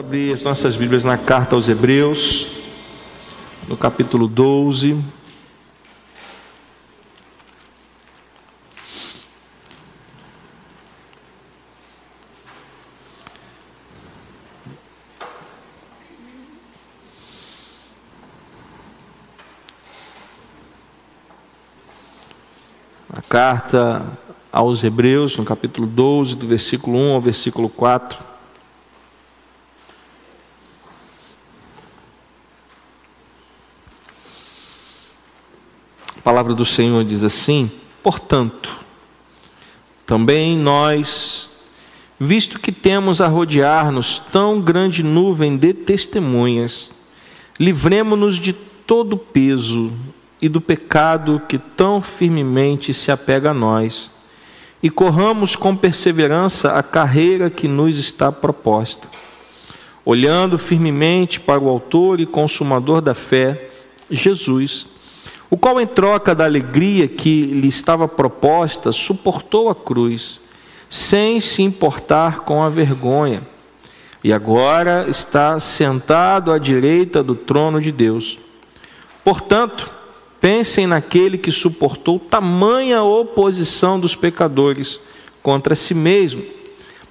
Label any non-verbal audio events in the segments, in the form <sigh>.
abrir as nossas Bíblias na carta aos Hebreus, no capítulo 12. A carta aos Hebreus, no capítulo 12, do versículo 1 ao versículo 4. Palavra do Senhor diz assim: portanto, também nós, visto que temos a rodear-nos tão grande nuvem de testemunhas, livremo-nos de todo o peso e do pecado que tão firmemente se apega a nós, e corramos com perseverança a carreira que nos está proposta, olhando firmemente para o Autor e Consumador da fé, Jesus o qual, em troca da alegria que lhe estava proposta, suportou a cruz, sem se importar com a vergonha, e agora está sentado à direita do trono de Deus. Portanto, pensem naquele que suportou tamanha oposição dos pecadores contra si mesmo,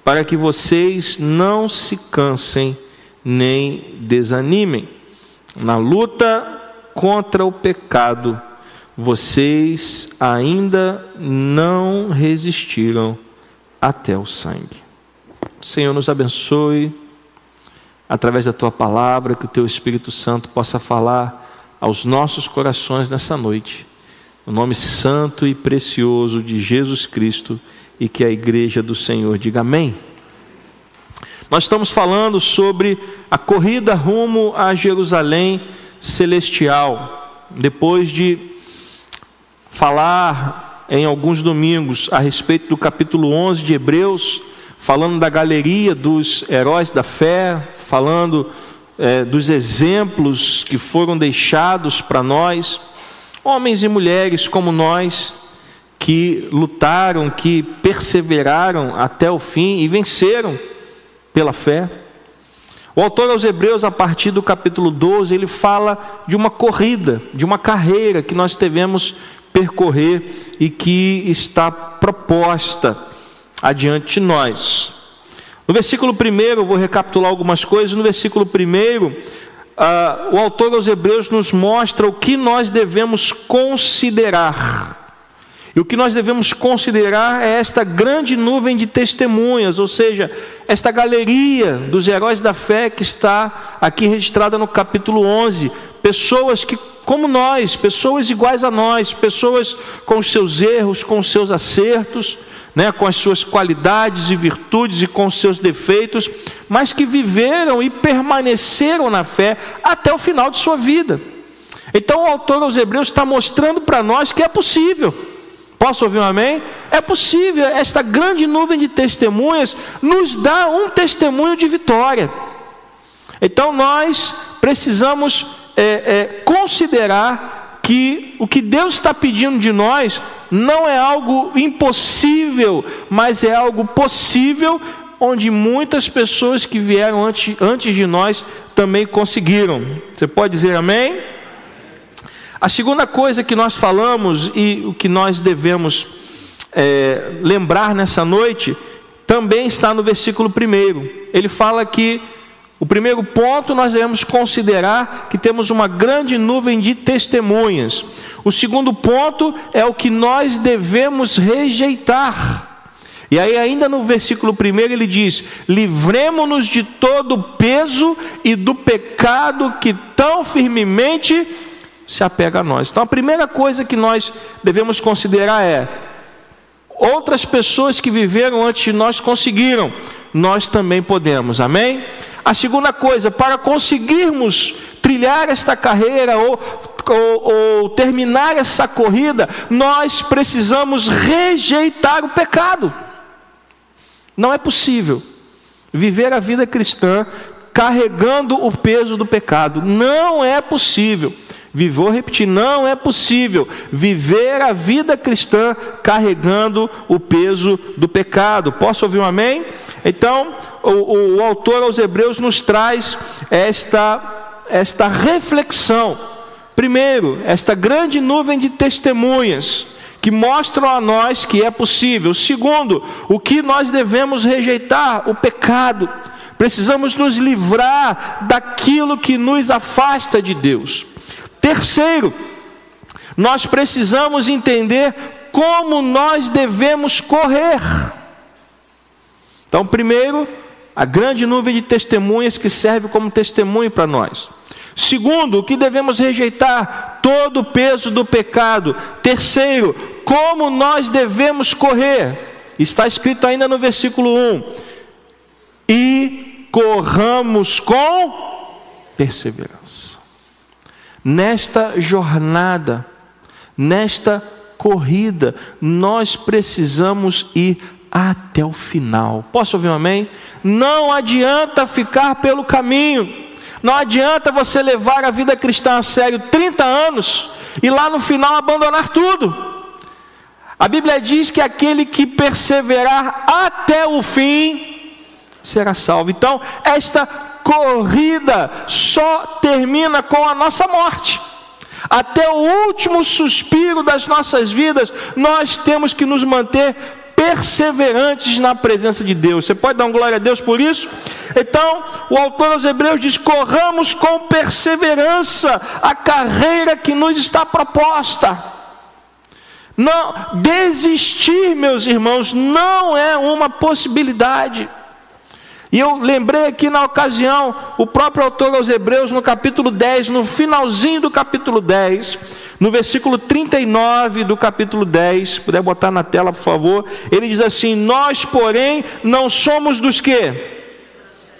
para que vocês não se cansem nem desanimem. Na luta contra o pecado, vocês ainda não resistiram até o sangue. Senhor, nos abençoe através da tua palavra, que o teu Espírito Santo possa falar aos nossos corações nessa noite. No nome santo e precioso de Jesus Cristo e que a igreja do Senhor diga amém. Nós estamos falando sobre a corrida rumo a Jerusalém celestial. Depois de falar em alguns domingos a respeito do capítulo 11 de Hebreus, falando da galeria dos heróis da fé, falando é, dos exemplos que foram deixados para nós, homens e mulheres como nós, que lutaram, que perseveraram até o fim e venceram pela fé. O autor aos Hebreus, a partir do capítulo 12, ele fala de uma corrida, de uma carreira que nós devemos percorrer e que está proposta adiante de nós. No versículo 1, eu vou recapitular algumas coisas. No versículo 1, uh, o autor aos Hebreus nos mostra o que nós devemos considerar e o que nós devemos considerar é esta grande nuvem de testemunhas, ou seja, esta galeria dos heróis da fé que está aqui registrada no capítulo 11. Pessoas que, como nós, pessoas iguais a nós, pessoas com os seus erros, com os seus acertos, né, com as suas qualidades e virtudes e com os seus defeitos, mas que viveram e permaneceram na fé até o final de sua vida. Então o autor aos Hebreus está mostrando para nós que é possível. Posso ouvir um amém? É possível, esta grande nuvem de testemunhas nos dá um testemunho de vitória. Então nós precisamos é, é, considerar que o que Deus está pedindo de nós não é algo impossível, mas é algo possível, onde muitas pessoas que vieram antes, antes de nós também conseguiram. Você pode dizer amém? A segunda coisa que nós falamos e o que nós devemos é, lembrar nessa noite também está no versículo primeiro. Ele fala que o primeiro ponto nós devemos considerar que temos uma grande nuvem de testemunhas. O segundo ponto é o que nós devemos rejeitar. E aí, ainda no versículo primeiro, ele diz: livremos-nos de todo o peso e do pecado que tão firmemente se apega a nós. Então a primeira coisa que nós devemos considerar é: outras pessoas que viveram antes de nós conseguiram, nós também podemos, amém? A segunda coisa, para conseguirmos trilhar esta carreira ou, ou, ou terminar essa corrida, nós precisamos rejeitar o pecado. Não é possível viver a vida cristã carregando o peso do pecado. Não é possível. Vou repetir, não é possível viver a vida cristã carregando o peso do pecado. Posso ouvir um amém? Então, o, o autor aos Hebreus nos traz esta, esta reflexão. Primeiro, esta grande nuvem de testemunhas que mostram a nós que é possível. Segundo, o que nós devemos rejeitar? O pecado. Precisamos nos livrar daquilo que nos afasta de Deus. Terceiro, nós precisamos entender como nós devemos correr. Então, primeiro, a grande nuvem de testemunhas que serve como testemunho para nós. Segundo, o que devemos rejeitar? Todo o peso do pecado. Terceiro, como nós devemos correr? Está escrito ainda no versículo 1: E corramos com perseverança nesta jornada, nesta corrida, nós precisamos ir até o final. Posso ouvir um amém? Não adianta ficar pelo caminho. Não adianta você levar a vida cristã a sério 30 anos e lá no final abandonar tudo. A Bíblia diz que aquele que perseverar até o fim será salvo. Então, esta corrida só termina com a nossa morte. Até o último suspiro das nossas vidas, nós temos que nos manter perseverantes na presença de Deus. Você pode dar um glória a Deus por isso? Então, o autor aos Hebreus diz: corramos com perseverança a carreira que nos está proposta. Não, desistir, meus irmãos, não é uma possibilidade. E eu lembrei aqui na ocasião, o próprio autor aos Hebreus, no capítulo 10, no finalzinho do capítulo 10, no versículo 39 do capítulo 10, se puder botar na tela, por favor, ele diz assim: Nós, porém, não somos dos que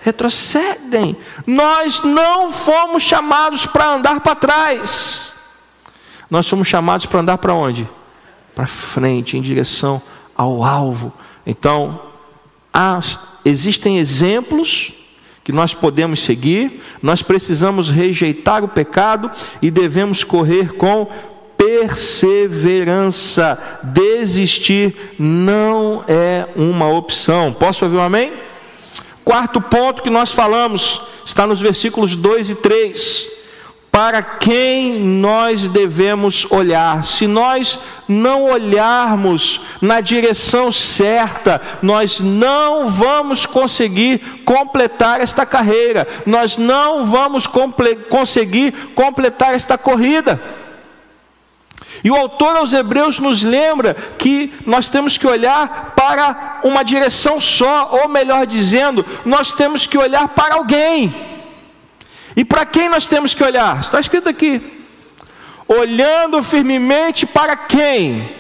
retrocedem, nós não fomos chamados para andar para trás, nós somos chamados para andar para onde? Para frente, em direção ao alvo. Então, as existem exemplos que nós podemos seguir, nós precisamos rejeitar o pecado e devemos correr com perseverança. Desistir não é uma opção. Posso ouvir um amém? Quarto ponto que nós falamos está nos versículos 2 e 3 para quem nós devemos olhar. Se nós não olharmos na direção certa, nós não vamos conseguir completar esta carreira, nós não vamos comple conseguir completar esta corrida. E o autor aos Hebreus nos lembra que nós temos que olhar para uma direção só, ou melhor dizendo, nós temos que olhar para alguém. E para quem nós temos que olhar? Está escrito aqui. Olhando firmemente para quem?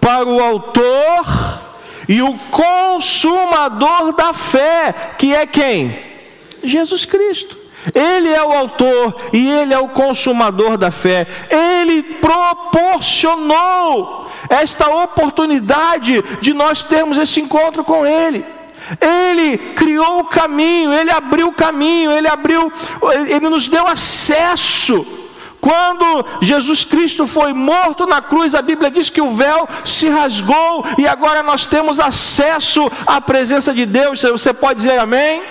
Para o Autor e o Consumador da fé, que é quem? Jesus Cristo. Ele é o autor e ele é o consumador da fé. Ele proporcionou esta oportunidade de nós termos esse encontro com ele. Ele criou o caminho, ele abriu o caminho, ele abriu, ele nos deu acesso. Quando Jesus Cristo foi morto na cruz, a Bíblia diz que o véu se rasgou e agora nós temos acesso à presença de Deus. Você pode dizer amém?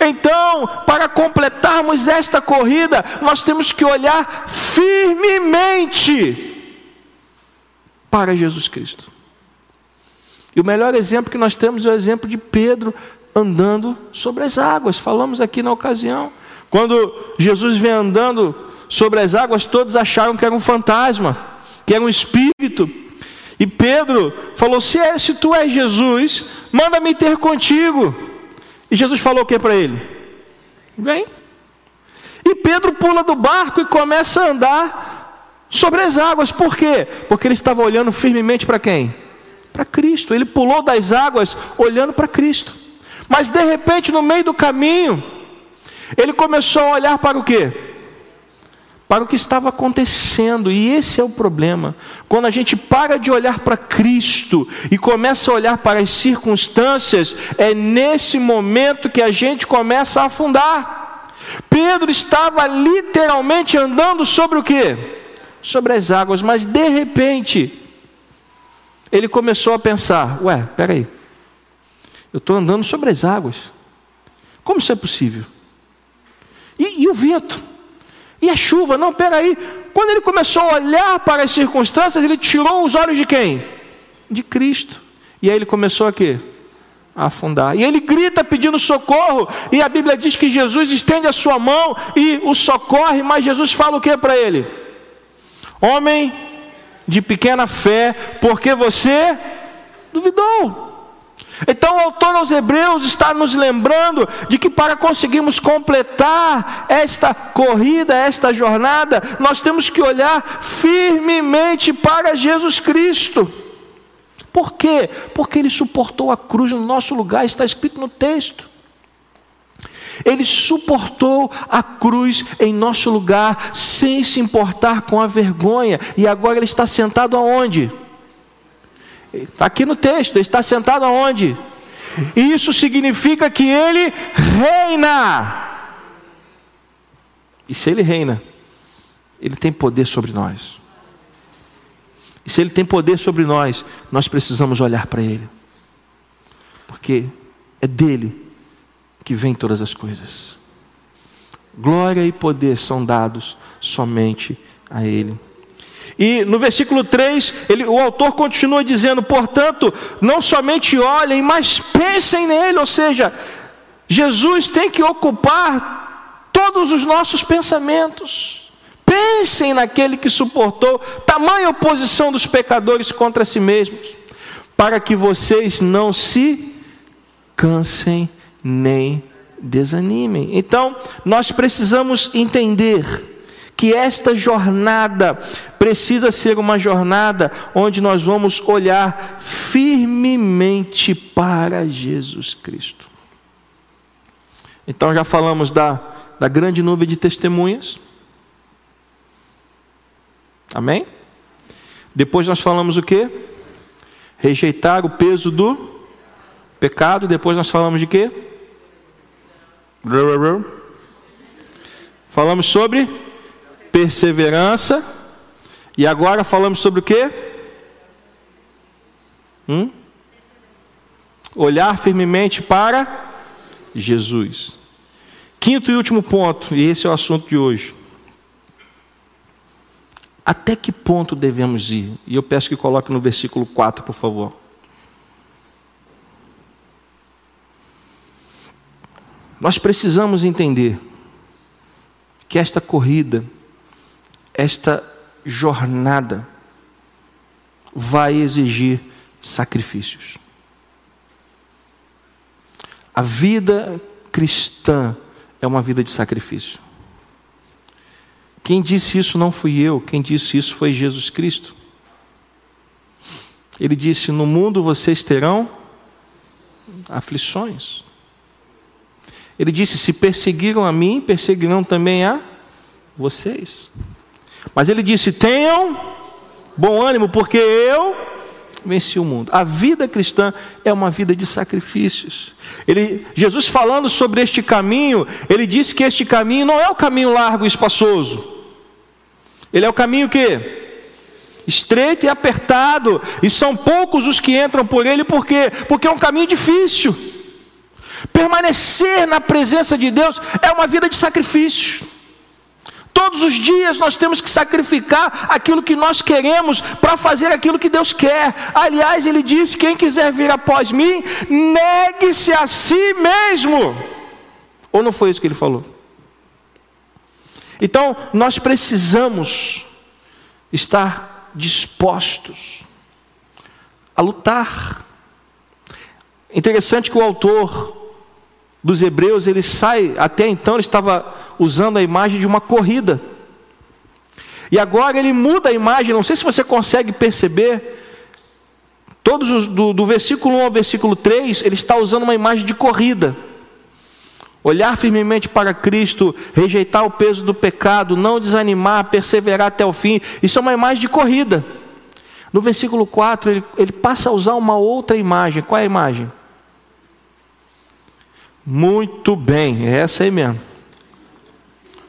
Então, para completarmos esta corrida, nós temos que olhar firmemente para Jesus Cristo. E o melhor exemplo que nós temos é o exemplo de Pedro andando sobre as águas. Falamos aqui na ocasião. Quando Jesus vem andando sobre as águas, todos acharam que era um fantasma, que era um espírito. E Pedro falou: Se, é, se tu és Jesus, manda-me ter contigo. E Jesus falou o que para ele? Vem. E Pedro pula do barco e começa a andar sobre as águas. Por quê? Porque ele estava olhando firmemente para quem? Para Cristo. Ele pulou das águas olhando para Cristo. Mas de repente, no meio do caminho, ele começou a olhar para o quê? Para o que estava acontecendo, e esse é o problema. Quando a gente para de olhar para Cristo e começa a olhar para as circunstâncias, é nesse momento que a gente começa a afundar. Pedro estava literalmente andando sobre o quê? Sobre as águas, mas de repente, ele começou a pensar: ué, peraí, eu estou andando sobre as águas, como isso é possível? E, e o vento? E a chuva? Não, peraí. Quando ele começou a olhar para as circunstâncias, ele tirou os olhos de quem? De Cristo. E aí ele começou a quê? A afundar. E ele grita pedindo socorro. E a Bíblia diz que Jesus estende a sua mão e o socorre. Mas Jesus fala o que para ele? Homem de pequena fé, porque você duvidou. Então, o autor aos Hebreus está nos lembrando de que para conseguirmos completar esta corrida, esta jornada, nós temos que olhar firmemente para Jesus Cristo. Por quê? Porque ele suportou a cruz no nosso lugar, está escrito no texto. Ele suportou a cruz em nosso lugar, sem se importar com a vergonha, e agora ele está sentado aonde? Está aqui no texto, ele está sentado aonde? Isso significa que ele reina. E se ele reina, ele tem poder sobre nós. E se ele tem poder sobre nós, nós precisamos olhar para ele. Porque é dele que vem todas as coisas. Glória e poder são dados somente a ele. E no versículo 3, ele, o autor continua dizendo: portanto, não somente olhem, mas pensem nele, ou seja, Jesus tem que ocupar todos os nossos pensamentos. Pensem naquele que suportou tamanha oposição dos pecadores contra si mesmos, para que vocês não se cansem nem desanimem. Então, nós precisamos entender que esta jornada precisa ser uma jornada onde nós vamos olhar firmemente para Jesus Cristo. Então já falamos da, da grande nuvem de testemunhas. Amém? Depois nós falamos o que? Rejeitar o peso do pecado. Depois nós falamos de quê? Falamos sobre perseverança. E agora falamos sobre o que? Hum? Olhar firmemente para Jesus. Quinto e último ponto, e esse é o assunto de hoje. Até que ponto devemos ir? E eu peço que coloque no versículo 4, por favor. Nós precisamos entender que esta corrida esta jornada vai exigir sacrifícios. A vida cristã é uma vida de sacrifício. Quem disse isso não fui eu, quem disse isso foi Jesus Cristo. Ele disse: No mundo vocês terão aflições. Ele disse: Se perseguiram a mim, perseguirão também a vocês. Mas ele disse: tenham bom ânimo, porque eu venci o mundo. A vida cristã é uma vida de sacrifícios. Ele, Jesus falando sobre este caminho, ele disse que este caminho não é o caminho largo e espaçoso. Ele é o caminho que estreito e apertado, e são poucos os que entram por ele, por quê? Porque é um caminho difícil. Permanecer na presença de Deus é uma vida de sacrifício. Todos os dias nós temos que sacrificar aquilo que nós queremos para fazer aquilo que Deus quer. Aliás, ele disse: quem quiser vir após mim, negue-se a si mesmo. Ou não foi isso que ele falou? Então, nós precisamos estar dispostos a lutar. Interessante que o autor dos Hebreus, ele sai, até então ele estava usando a imagem de uma corrida. E agora ele muda a imagem, não sei se você consegue perceber. Todos os, do, do versículo 1 ao versículo 3, ele está usando uma imagem de corrida. Olhar firmemente para Cristo, rejeitar o peso do pecado, não desanimar, perseverar até o fim. Isso é uma imagem de corrida. No versículo 4, ele, ele passa a usar uma outra imagem. Qual é a imagem? Muito bem, é essa aí mesmo.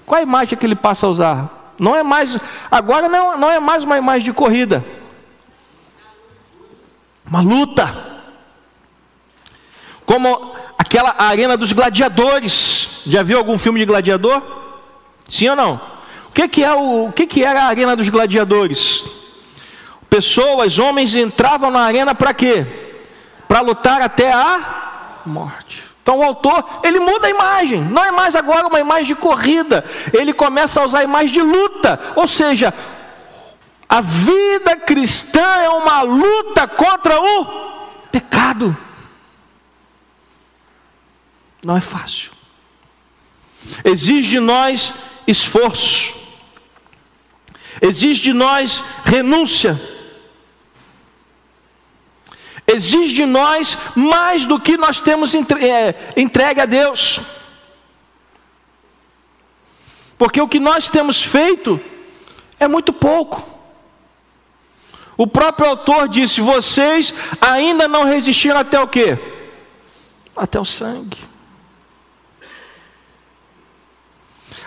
Qual a imagem que ele passa a usar? Não é mais, agora não, não é mais uma imagem de corrida, uma luta. Como aquela arena dos gladiadores. Já viu algum filme de gladiador? Sim ou não? O que, que, é o, o que, que era a arena dos gladiadores? Pessoas, homens entravam na arena para quê? Para lutar até a morte. Então o autor, ele muda a imagem, não é mais agora uma imagem de corrida, ele começa a usar a imagem de luta, ou seja, a vida cristã é uma luta contra o pecado. Não é fácil. Exige de nós esforço. Exige de nós renúncia. Exige de nós mais do que nós temos é, entregue a Deus. Porque o que nós temos feito é muito pouco. O próprio autor disse: vocês ainda não resistiram até o quê? Até o sangue.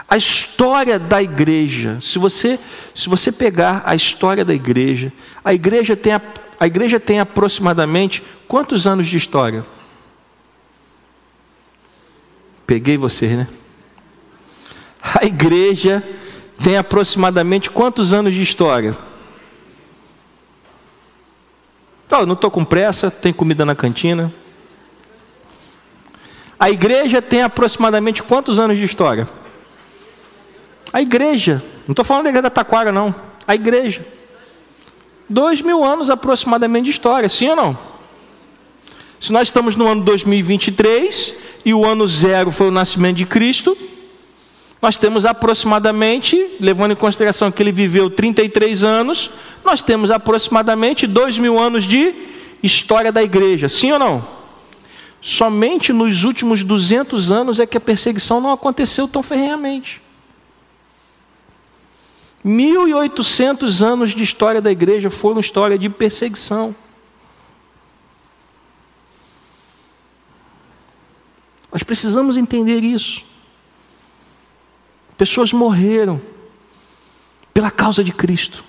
A história da igreja, se você, se você pegar a história da igreja, a igreja tem, a, a igreja tem aproximadamente quantos anos de história? Peguei vocês, né? A igreja tem aproximadamente quantos anos de história? Não, não estou com pressa, tem comida na cantina. A igreja tem aproximadamente quantos anos de história? A igreja, não estou falando da igreja da Taquara, não. A igreja. Dois mil anos aproximadamente de história, sim ou não? Se nós estamos no ano 2023 e o ano zero foi o nascimento de Cristo, nós temos aproximadamente, levando em consideração que ele viveu 33 anos, nós temos aproximadamente dois mil anos de história da igreja, sim ou não? Somente nos últimos 200 anos é que a perseguição não aconteceu tão ferrenhamente. 1.800 anos de história da igreja foram história de perseguição. Nós precisamos entender isso. Pessoas morreram pela causa de Cristo.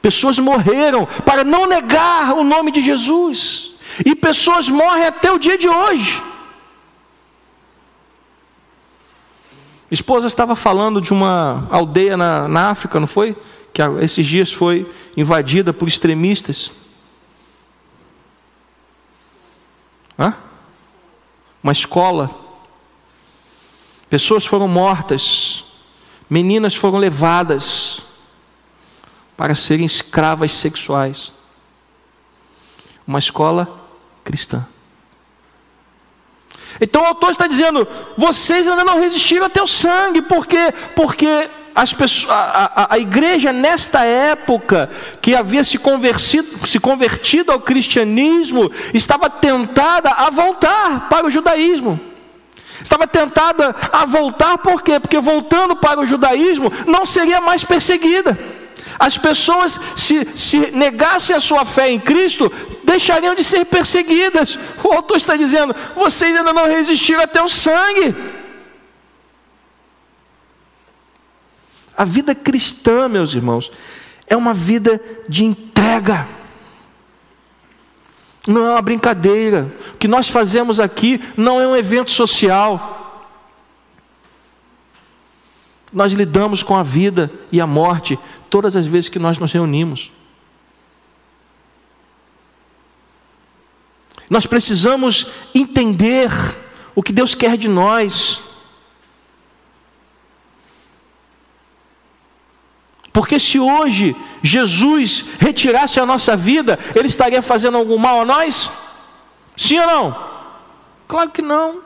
Pessoas morreram para não negar o nome de Jesus. E pessoas morrem até o dia de hoje. Esposa estava falando de uma aldeia na, na África, não foi? Que esses dias foi invadida por extremistas. Hã? Uma escola. Pessoas foram mortas. Meninas foram levadas para serem escravas sexuais. Uma escola cristã. Então o autor está dizendo: vocês ainda não resistiram até o sangue, porque porque as pessoas, a, a, a, igreja nesta época que havia se convertido, se convertido ao cristianismo estava tentada a voltar para o judaísmo. Estava tentada a voltar por quê? Porque voltando para o judaísmo não seria mais perseguida. As pessoas, se, se negassem a sua fé em Cristo, deixariam de ser perseguidas. O autor está dizendo: vocês ainda não resistiram até o sangue. A vida cristã, meus irmãos, é uma vida de entrega. Não é uma brincadeira. O que nós fazemos aqui não é um evento social. Nós lidamos com a vida e a morte todas as vezes que nós nos reunimos. Nós precisamos entender o que Deus quer de nós. Porque se hoje Jesus retirasse a nossa vida, Ele estaria fazendo algum mal a nós? Sim ou não? Claro que não.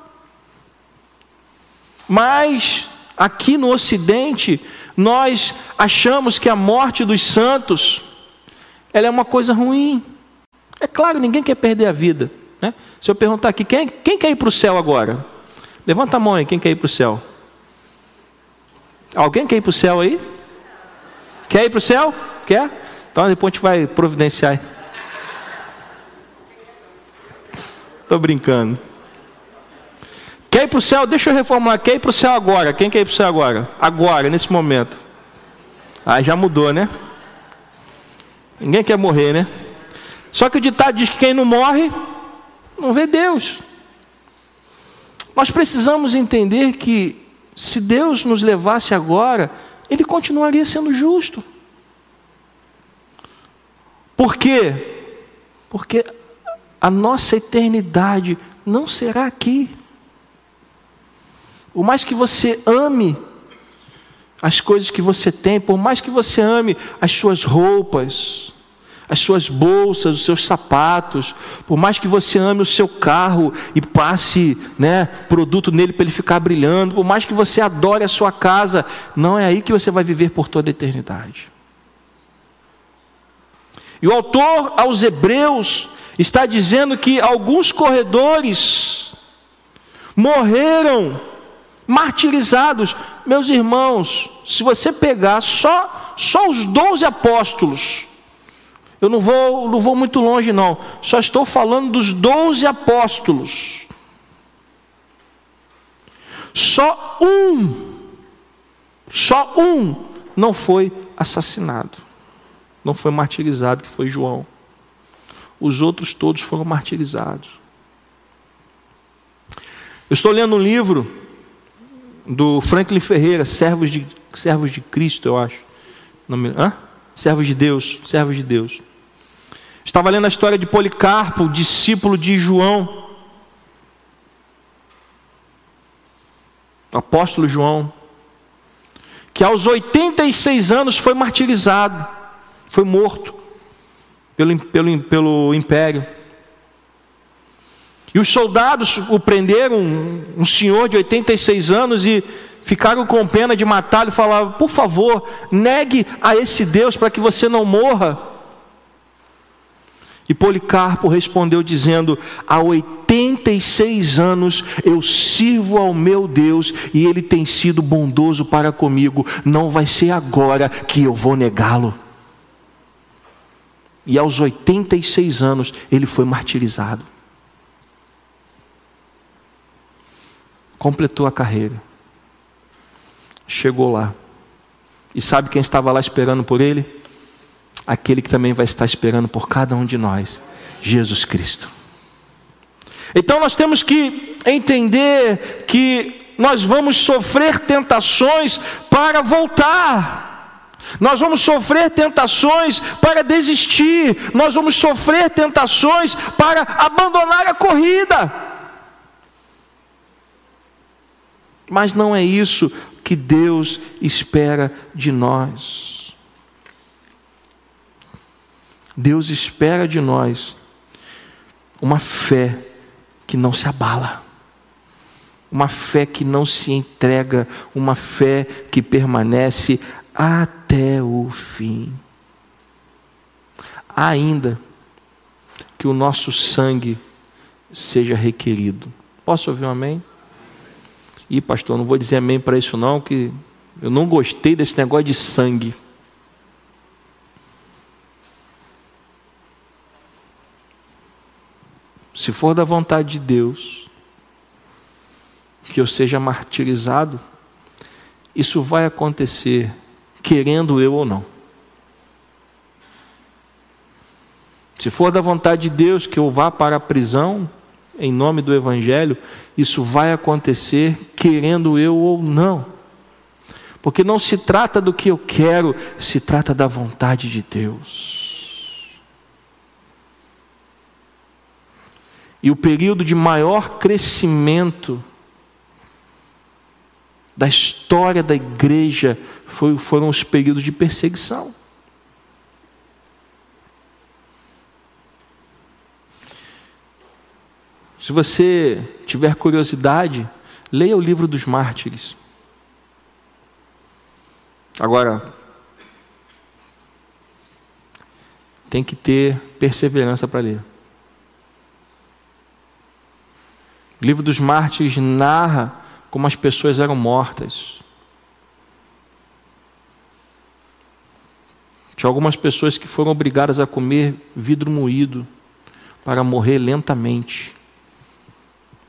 Mas aqui no Ocidente, nós achamos que a morte dos santos ela é uma coisa ruim. É claro, ninguém quer perder a vida. Né? Se eu perguntar aqui, quem, quem quer ir para o céu agora? Levanta a mão aí, quem quer ir para o céu? Alguém quer ir para o céu aí? Quer ir para o céu? Quer? Então depois a gente vai providenciar. <laughs> Estou brincando. Quer ir para o céu? Deixa eu reformular. Quer ir para o céu agora? Quem quer ir para o céu agora? Agora, nesse momento. Aí já mudou, né? Ninguém quer morrer, né? Só que o ditado diz que quem não morre, não vê Deus. Nós precisamos entender que se Deus nos levasse agora, Ele continuaria sendo justo. Por quê? Porque a nossa eternidade não será aqui. Por mais que você ame as coisas que você tem, por mais que você ame as suas roupas, as suas bolsas, os seus sapatos, por mais que você ame o seu carro e passe né, produto nele para ele ficar brilhando, por mais que você adore a sua casa, não é aí que você vai viver por toda a eternidade. E o autor aos Hebreus está dizendo que alguns corredores morreram martirizados. Meus irmãos, se você pegar só, só os doze apóstolos, eu não vou, não vou muito longe, não, só estou falando dos doze apóstolos. Só um, só um não foi assassinado, não foi martirizado, que foi João. Os outros todos foram martirizados. Eu estou lendo um livro do Franklin Ferreira, Servos de, Servos de Cristo, eu acho. Nome, hã? Servos de Deus, Servos de Deus. Estava lendo a história de Policarpo, discípulo de João. Apóstolo João, que aos 86 anos foi martirizado, foi morto pelo, pelo, pelo império. E os soldados o prenderam, um senhor de 86 anos, e ficaram com pena de matá-lo e falavam: por favor, negue a esse Deus para que você não morra. E Policarpo respondeu dizendo: Há 86 anos eu sirvo ao meu Deus e ele tem sido bondoso para comigo, não vai ser agora que eu vou negá-lo. E aos 86 anos ele foi martirizado. completou a carreira. Chegou lá. E sabe quem estava lá esperando por ele? Aquele que também vai estar esperando por cada um de nós: Jesus Cristo. Então nós temos que entender que nós vamos sofrer tentações para voltar. Nós vamos sofrer tentações para desistir, nós vamos sofrer tentações para abandonar a corrida. Mas não é isso que Deus espera de nós. Deus espera de nós uma fé que não se abala, uma fé que não se entrega, uma fé que permanece até o fim. Ainda que o nosso sangue seja requerido. Posso ouvir um amém? E pastor, não vou dizer amém para isso não, que eu não gostei desse negócio de sangue. Se for da vontade de Deus, que eu seja martirizado, isso vai acontecer, querendo eu ou não. Se for da vontade de Deus que eu vá para a prisão, em nome do Evangelho, isso vai acontecer, querendo eu ou não. Porque não se trata do que eu quero, se trata da vontade de Deus. E o período de maior crescimento da história da igreja foi, foram os períodos de perseguição. Se você tiver curiosidade, leia o livro dos mártires. Agora, tem que ter perseverança para ler. O livro dos mártires narra como as pessoas eram mortas. Tinha algumas pessoas que foram obrigadas a comer vidro moído para morrer lentamente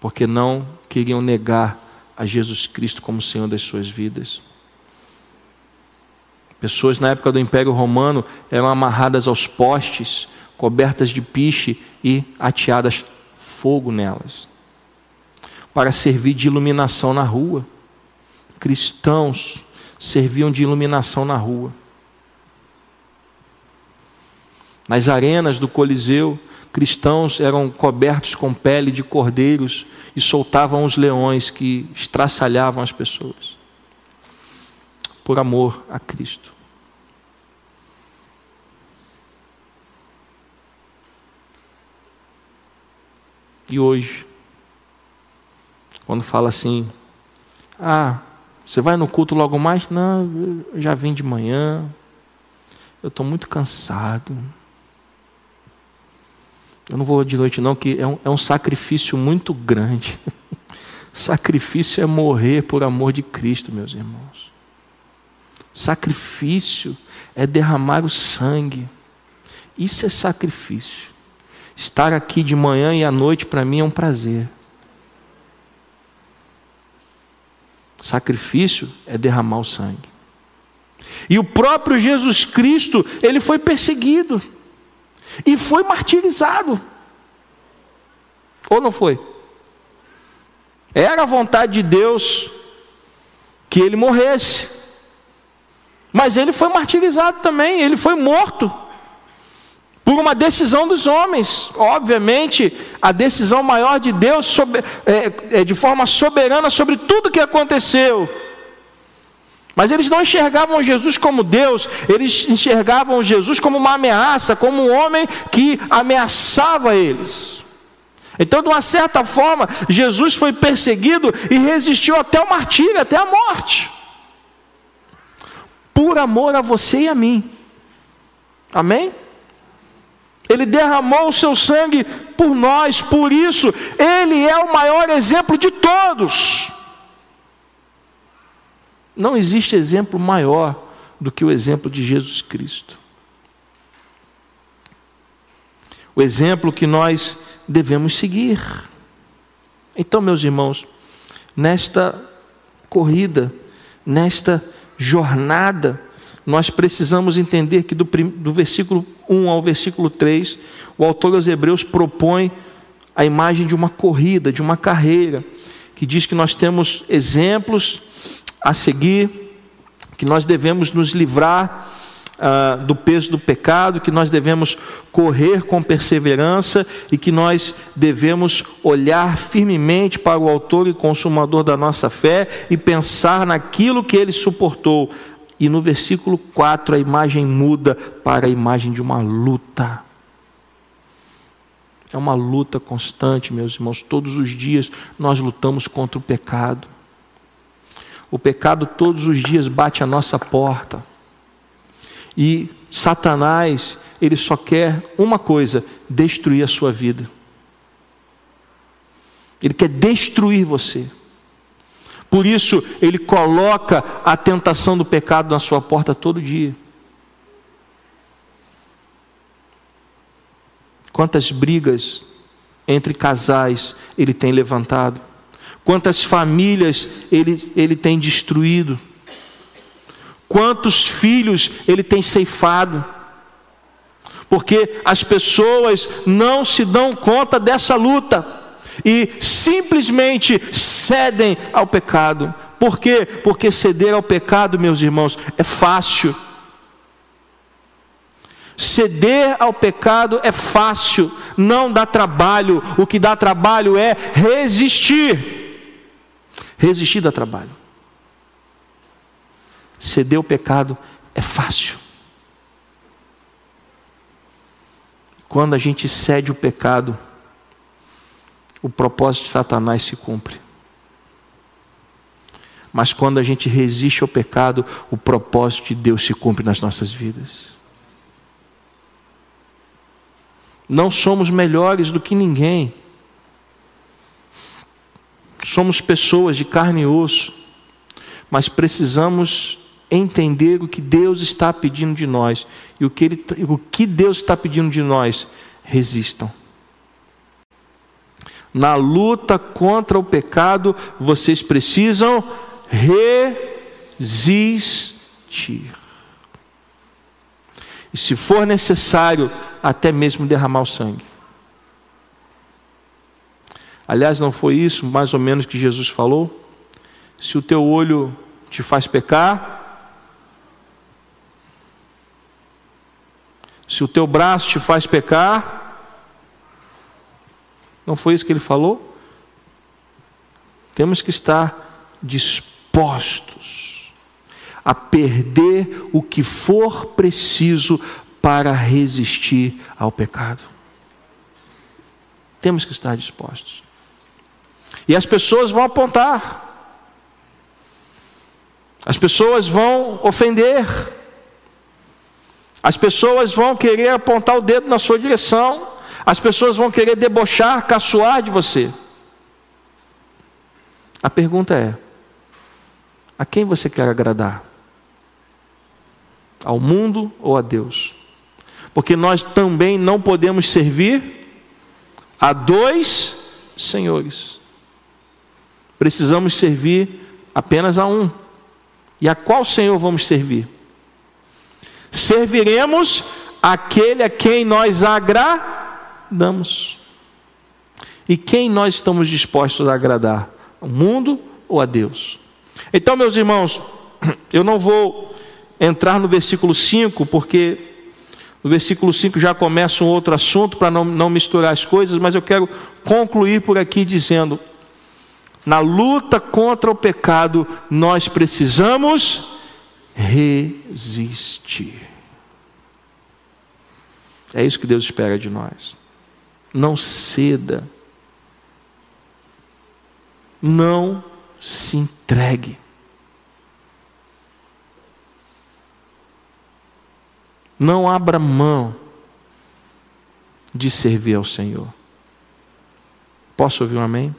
porque não queriam negar a Jesus Cristo como Senhor das suas vidas. Pessoas na época do Império Romano eram amarradas aos postes, cobertas de piche e ateadas fogo nelas, para servir de iluminação na rua. Cristãos serviam de iluminação na rua. Nas arenas do Coliseu, cristãos eram cobertos com pele de cordeiros e soltavam os leões que estraçalhavam as pessoas. Por amor a Cristo. E hoje, quando fala assim, ah, você vai no culto logo mais? Não, eu já vim de manhã, eu estou muito cansado. Eu não vou de noite, não, que é um, é um sacrifício muito grande. <laughs> sacrifício é morrer por amor de Cristo, meus irmãos. Sacrifício é derramar o sangue. Isso é sacrifício. Estar aqui de manhã e à noite para mim é um prazer. Sacrifício é derramar o sangue. E o próprio Jesus Cristo, ele foi perseguido e foi martirizado. Ou não foi? Era a vontade de Deus que ele morresse. Mas ele foi martirizado também, ele foi morto por uma decisão dos homens. Obviamente, a decisão maior de Deus sobre, é, é, de forma soberana sobre tudo que aconteceu. Mas eles não enxergavam Jesus como Deus, eles enxergavam Jesus como uma ameaça, como um homem que ameaçava eles. Então, de uma certa forma, Jesus foi perseguido e resistiu até o martírio, até a morte, por amor a você e a mim. Amém? Ele derramou o seu sangue por nós, por isso, Ele é o maior exemplo de todos. Não existe exemplo maior do que o exemplo de Jesus Cristo. O exemplo que nós devemos seguir. Então, meus irmãos, nesta corrida, nesta jornada, nós precisamos entender que do, do versículo 1 ao versículo 3, o autor aos Hebreus propõe a imagem de uma corrida, de uma carreira, que diz que nós temos exemplos a seguir, que nós devemos nos livrar uh, do peso do pecado, que nós devemos correr com perseverança e que nós devemos olhar firmemente para o Autor e Consumador da nossa fé e pensar naquilo que ele suportou, e no versículo 4 a imagem muda para a imagem de uma luta. É uma luta constante, meus irmãos. Todos os dias nós lutamos contra o pecado. O pecado todos os dias bate a nossa porta. E Satanás, ele só quer uma coisa: destruir a sua vida. Ele quer destruir você. Por isso, ele coloca a tentação do pecado na sua porta todo dia. Quantas brigas entre casais ele tem levantado, quantas famílias ele, ele tem destruído, quantos filhos ele tem ceifado, porque as pessoas não se dão conta dessa luta e simplesmente cedem ao pecado. Por quê? Porque ceder ao pecado, meus irmãos, é fácil. Ceder ao pecado é fácil, não dá trabalho. O que dá trabalho é resistir. Resistir dá trabalho. Ceder ao pecado é fácil. Quando a gente cede o pecado, o propósito de Satanás se cumpre. Mas quando a gente resiste ao pecado, o propósito de Deus se cumpre nas nossas vidas. Não somos melhores do que ninguém. Somos pessoas de carne e osso, mas precisamos entender o que Deus está pedindo de nós. E o que, ele, o que Deus está pedindo de nós? Resistam. Na luta contra o pecado, vocês precisam resistir. E se for necessário, até mesmo derramar o sangue. Aliás, não foi isso mais ou menos que Jesus falou? Se o teu olho te faz pecar, se o teu braço te faz pecar, não foi isso que ele falou? Temos que estar dispostos a perder o que for preciso para resistir ao pecado. Temos que estar dispostos. E as pessoas vão apontar, as pessoas vão ofender, as pessoas vão querer apontar o dedo na sua direção, as pessoas vão querer debochar, caçoar de você. A pergunta é: a quem você quer agradar? Ao mundo ou a Deus? Porque nós também não podemos servir a dois senhores. Precisamos servir apenas a um. E a qual Senhor vamos servir? Serviremos aquele a quem nós agradamos. E quem nós estamos dispostos a agradar? O mundo ou a Deus? Então, meus irmãos, <clears throat> eu não vou entrar no versículo 5, porque no versículo 5 já começa um outro assunto para não, não misturar as coisas, mas eu quero concluir por aqui dizendo: na luta contra o pecado, nós precisamos resistir. É isso que Deus espera de nós. Não ceda. Não se entregue. Não abra mão de servir ao Senhor. Posso ouvir um amém?